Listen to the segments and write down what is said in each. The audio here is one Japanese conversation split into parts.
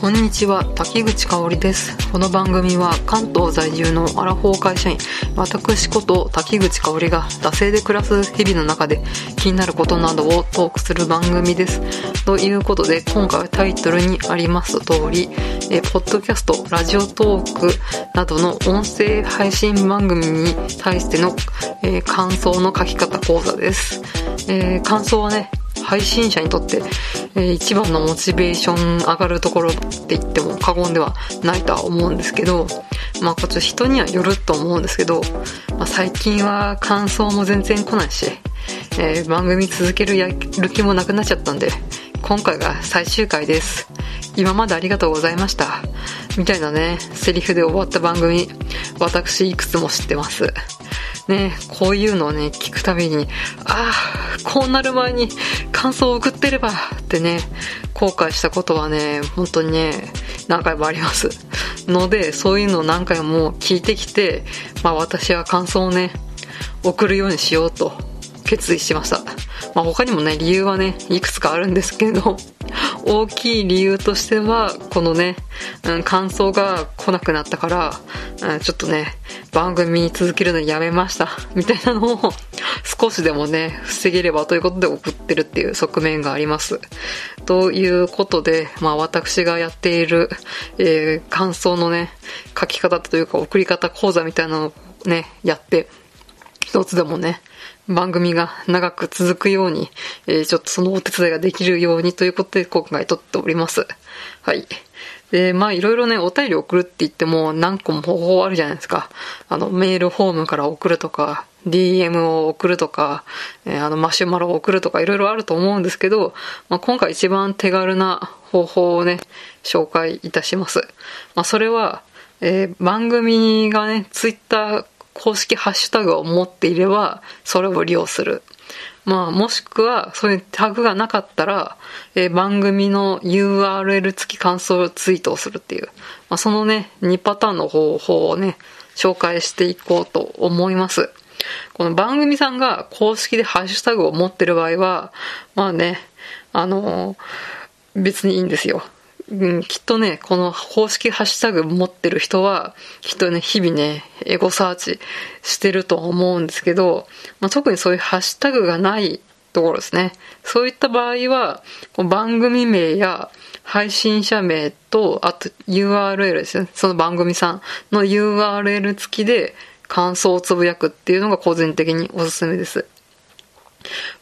こんにちは滝口香織です。この番組は関東在住のアラフォー会社員私こと滝口香織が惰性で暮らす日々の中で気になることなどをトークする番組です。ということで今回はタイトルにあります通りえポッドキャストラジオトークなどの音声配信番組に対しての、えー、感想の書き方講座です、えー、感想はね配信者にとって、えー、一番のモチベーション上がるところって言っても過言ではないとは思うんですけど、まあこっち人にはよると思うんですけど、まあ、最近は感想も全然来ないし、えー、番組続けるやる気もなくなっちゃったんで、今回が最終回です。今までありがとうございました。みたいなね、セリフで終わった番組、私いくつも知ってます。ね、こういうのをね、聞くたびに、ああ、こうなる前に感想を送ってればってね、後悔したことはね、本当にね、何回もあります。ので、そういうのを何回も聞いてきて、まあ私は感想をね、送るようにしようと決意しました。まあ他にもね、理由はね、いくつかあるんですけど、大きい理由としては、このね、うん、感想が来なくなったから、うん、ちょっとね、番組に続けるのやめました、みたいなのを 少しでもね、防げればということで送ってるっていう側面があります。ということで、まあ私がやっている、えー、感想のね、書き方というか送り方講座みたいなのをね、やって、一つでもね、番組が長く続くように、えー、ちょっとそのお手伝いができるようにということで今回撮っております。はい。で、まあいろいろね、お便り送るって言っても何個も方法あるじゃないですか。あの、メールフォームから送るとか、DM を送るとか、えー、あの、マシュマロを送るとかいろいろあると思うんですけど、まあ今回一番手軽な方法をね、紹介いたします。まあそれは、えー、番組がね、ツイッター公式ハッシュタグを持っていれば、それを利用する。まあ、もしくは、そういうタグがなかったら、えー、番組の URL 付き感想ツイートをするっていう、まあ、そのね、2パターンの方法をね、紹介していこうと思います。この番組さんが公式でハッシュタグを持ってる場合は、まあね、あのー、別にいいんですよ。うん、きっとね、この公式ハッシュタグ持ってる人は、きっとね、日々ね、エゴサーチしてると思うんですけど、まあ、特にそういうハッシュタグがないところですね。そういった場合は、番組名や配信者名と、あと URL ですね。その番組さんの URL 付きで感想をつぶやくっていうのが個人的におすすめです。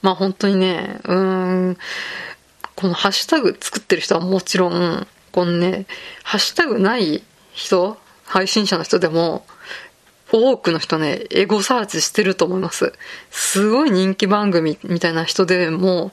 まあ本当にね、うーん、このハッシュタグ作ってる人はもちろん、このね、ハッシュタグない人、配信者の人でも、多くの人ね、エゴサーチしてると思います。すごい人気番組みたいな人でも、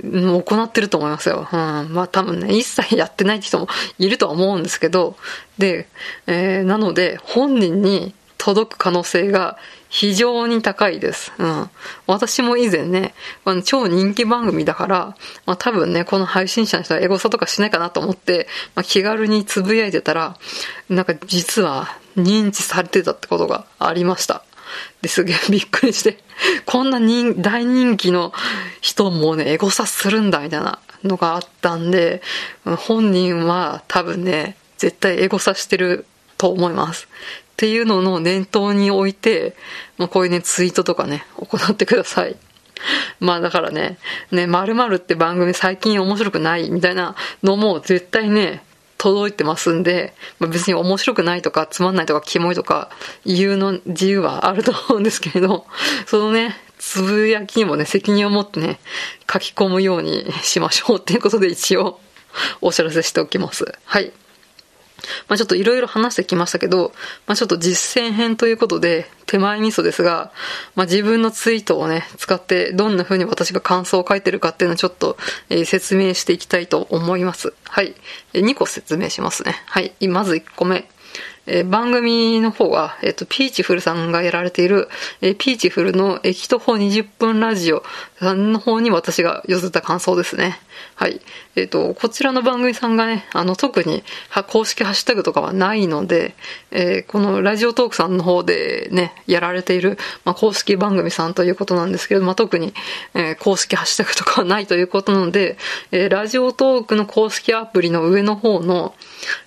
行ってると思いますよ。うん。まあ多分ね、一切やってない人もいるとは思うんですけど、で、えー、なので、本人に届く可能性が非常に高いです。うん。私も以前ね、あ超人気番組だから、まあ多分ね、この配信者の人はエゴサとかしないかなと思って、まあ気軽につぶやいてたら、なんか実は認知されてたってことがありました。ですげえ びっくりして、こんな人大人気の人もね、エゴサするんだみたいなのがあったんで、本人は多分ね、絶対エゴサしてると思います。っていうのの念頭に置いて、まあ、こういうね、ツイートとかね、行ってください。まあだからね、ね、〇〇って番組最近面白くないみたいなのも絶対ね、届いてますんで、まあ、別に面白くないとかつまんないとかキモいとか言うの自由はあると思うんですけれど、そのね、つぶやきにもね、責任を持ってね、書き込むようにしましょうっていうことで一応お知らせしておきます。はい。まあちょっといろいろ話してきましたけど、まあちょっと実践編ということで、手前味噌ですが、まあ自分のツイートをね、使ってどんな風に私が感想を書いてるかっていうのをちょっと、えー、説明していきたいと思います。はい。2個説明しますね。はい。まず1個目。えー、番組の方は、えっ、ー、と、ピーチフルさんがやられている、えー、ピーチフルの駅徒歩20分ラジオさんの方に私が寄せた感想ですね。はい。えっ、ー、と、こちらの番組さんがね、あの、特に公式ハッシュタグとかはないので、えー、このラジオトークさんの方でね、やられている、まあ、公式番組さんということなんですけど、まあ、特に、えー、公式ハッシュタグとかはないということなので、えー、ラジオトークの公式アプリの上の方の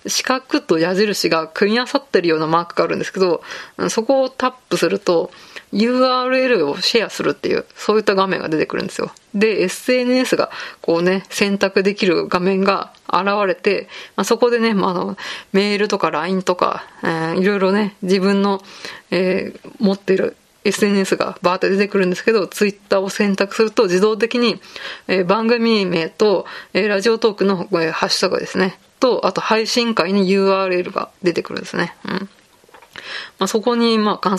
四角と矢印が組み合わさってるようなマークがあるんですけど、そこをタップすると、URL をシェアするっていう、そういった画面が出てくるんですよ。で、SNS がこうね、選択できる画面が現れて、まあ、そこでね、まあ、あの、メールとか LINE とか、えー、いろいろね、自分の、えー、持ってる SNS がバーって出てくるんですけど、ツイッターを選択すると自動的に、え、番組名と、え、ラジオトークの、えー、ハッシュタグですね。と、あと配信会に URL が出てくるんですね。うん。まあ、そこに、まあ、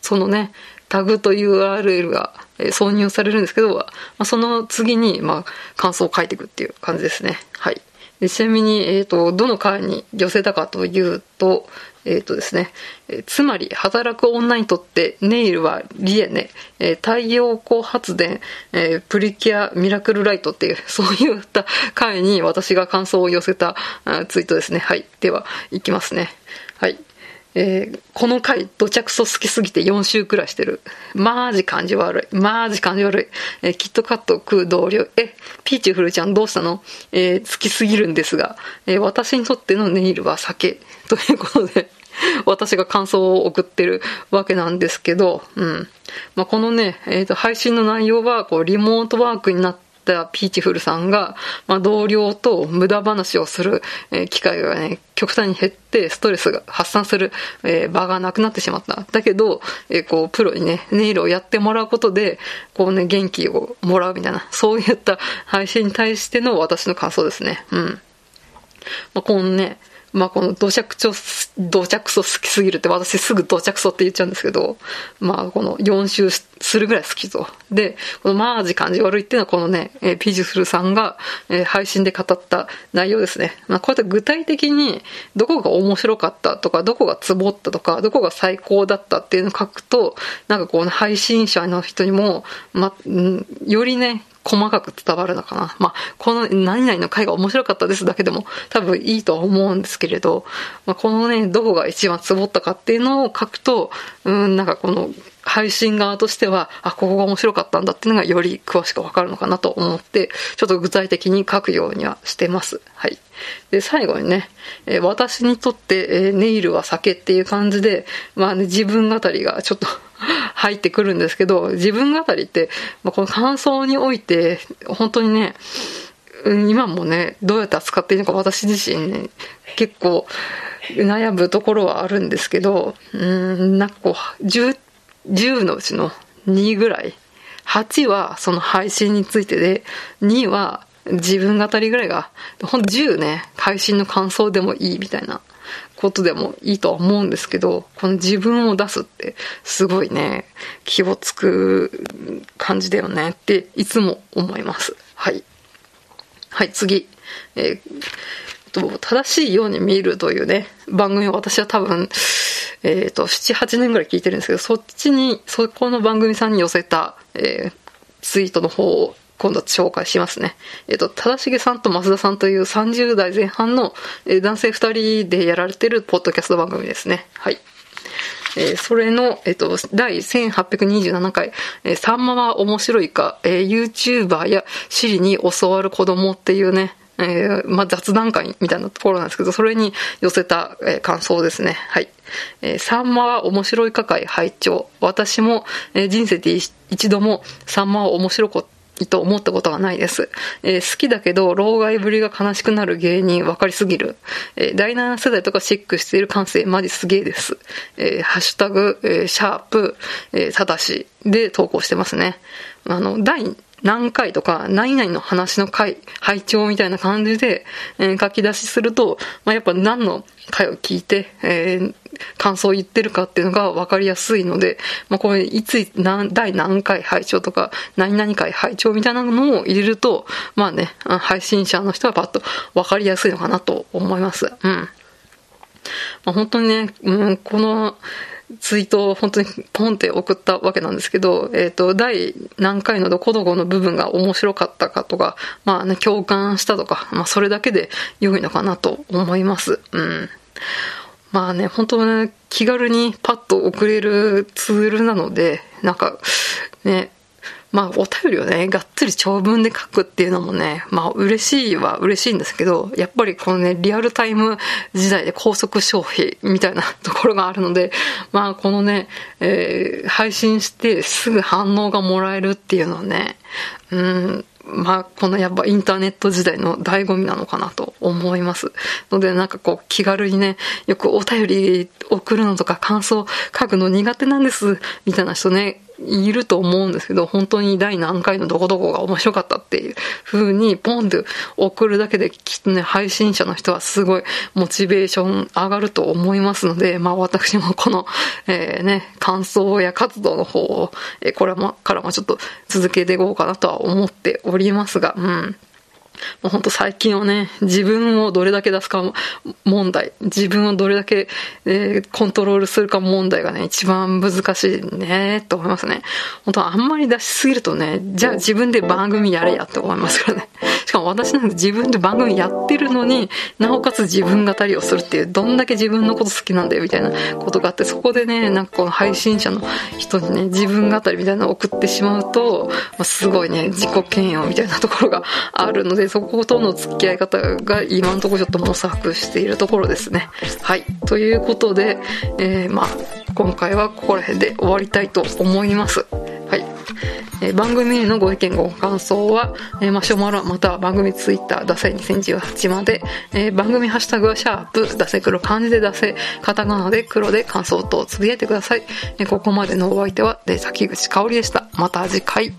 そのね、タグと URL が挿入されるんですけど、まあ、その次に、まあ、感想を書いていくっていう感じですね。はい。ちなみに、えっ、ー、と、どの回に寄せたかというと、えっ、ー、とですね、えー、つまり、働く女にとってネイルはリエネ、えー、太陽光発電、えプリキュアミラクルライトっていう、そういった回に私が感想を寄せたツイートですね。はい。では、いきますね。はい。えー、この回、土着そ好きすぎて4週くらいしてる。マージ感じ悪い。マージ感じ悪い。えー、キットカット食う同僚。え、ピーチフルちゃんどうしたの？えー、好きすぎるんですが、え、私にとってのネイルは酒。ということで、私が感想を送ってるわけなんですけど、うん。まあ、このね、えっ、と、配信の内容は、こう、リモートワークになって、ったピーチフルさんが、まあ、同僚と無駄話をする、え機会がね、極端に減って、ストレスが発散する、え場がなくなってしまった。だけど、えこう、プロにね、ネイルをやってもらうことで、こうね、元気をもらうみたいな、そういった配信に対しての私の感想ですね。うん。まあ、このね、まあこの土着ちょ、土着そ好きすぎるって私すぐ土着そって言っちゃうんですけど、まあこの4周するぐらい好きと。で、このマージ感じ悪いっていうのはこのね、えー、ピジュフルさんが、えー、配信で語った内容ですね。まあこうやって具体的にどこが面白かったとか、どこがツボったとか、どこが最高だったっていうのを書くと、なんかこう、ね、配信者の人にも、ま、んよりね、細かく伝わるのかな。まあ、この何々の回が面白かったですだけでも多分いいとは思うんですけれど、まあ、このね、どこが一番ツボったかっていうのを書くと、うん、なんかこの配信側としては、あ、ここが面白かったんだっていうのがより詳しくわかるのかなと思って、ちょっと具体的に書くようにはしてます。はい。で、最後にね、え、私にとって、え、ネイルは酒っていう感じで、まあね、自分語りがちょっと入ってくるんですけど、自分語りって、まあ、この感想において、本当にね、今もね、どうやって扱っていいのか私自身ね、結構悩むところはあるんですけど、うん、なんかこう、10, 10のうちの2ぐらい、8はその配信についてで、2は自分語りぐらいが、ほんと10ね、配信の感想でもいいみたいなことでもいいとは思うんですけど、この自分を出すってすごいね、気をつく感じだよねっていつも思います。はい。はい、次。えー、と、正しいように見るというね、番組を私は多分、えっ、ー、と、7、8年ぐらい聞いてるんですけど、そっちに、そこの番組さんに寄せた、えー、ツイートの方を今度紹介しますね。えっ、ー、と、正成さんと増田さんという30代前半の、男性2人でやられてるポッドキャスト番組ですね。はい。えー、それの、えっ、と、第1827回、えー、さんまは面白いか、えー、YouTuber や Siri に教わる子供っていうね、えー、まあ、雑談会みたいなところなんですけど、それに寄せた、えー、感想ですね。はい。えー、さんまは面白いか会拝聴私も、えー、人生で一度もさんまは面白こと思ったことはないです。えー、好きだけど、老害ぶりが悲しくなる芸人分かりすぎる。えー、第7世代とかシックしている感性マジすげえです。えー、ハッシュタグ、え、シャープ、え、ただしで投稿してますね。あの、第何回とか、何々の話の回、拝聴みたいな感じで、えー、書き出しすると、まあ、やっぱ何の回を聞いて、えー、感想を言ってるかっていうのが分かりやすいので、まあ、これ、いつ、何、第何回拝聴とか、何々回拝聴みたいなのを入れると、まあね、配信者の人はパッと分かりやすいのかなと思います。うん。まあ、本当にね、うん、この、ツイートを本当にポンって送ったわけなんですけど、えっ、ー、と、第何回のどこどこの部分が面白かったかとか、まあね、共感したとか、まあそれだけで良いのかなと思います。うん。まあね、本当ね、気軽にパッと送れるツールなので、なんか、ね、まあ、お便りをね、がっつり長文で書くっていうのもね、まあ、嬉しいは嬉しいんですけど、やっぱりこのね、リアルタイム時代で高速消費みたいなところがあるので、まあ、このね、えー、配信してすぐ反応がもらえるっていうのはね、うん、まあ、このやっぱインターネット時代の醍醐味なのかなと思います。ので、なんかこう、気軽にね、よくお便り送るのとか感想書くの苦手なんです、みたいな人ね、いると思うんですけど、本当に第何回のどこどこが面白かったっていう風にポンって送るだけできっとね、配信者の人はすごいモチベーション上がると思いますので、まあ私もこの、えー、ね、感想や活動の方を、えー、これも、からもちょっと続けていこうかなとは思っておりますが、うん。もうほんと最近はね、自分をどれだけ出すか問題、自分をどれだけ、えー、コントロールするか問題がね、一番難しいね、と思いますね。本当あんまり出しすぎるとね、じゃあ自分で番組やれやって思いますからね。かも私なんて自分で番組やってるのに、なおかつ自分語りをするっていう、どんだけ自分のこと好きなんだよみたいなことがあって、そこでね、なんかこの配信者の人にね、自分語りみたいなのを送ってしまうと、まあ、すごいね、自己嫌悪みたいなところがあるので、そことの付き合い方が今のところちょっと模索しているところですね。はい。ということで、えー、まあ、今回はここら辺で終わりたいと思います。はい。えー、番組へのご意見ご感想は、えー、マシュマロまたは番組ツイッター、ダセ2018まで、えー、番組ハッシュタグはシャープ、ダセ黒漢字でダセ、カタカナで黒で感想とつぶやいてください。え、ここまでのお相手は、で、崎口香織でした。また次回。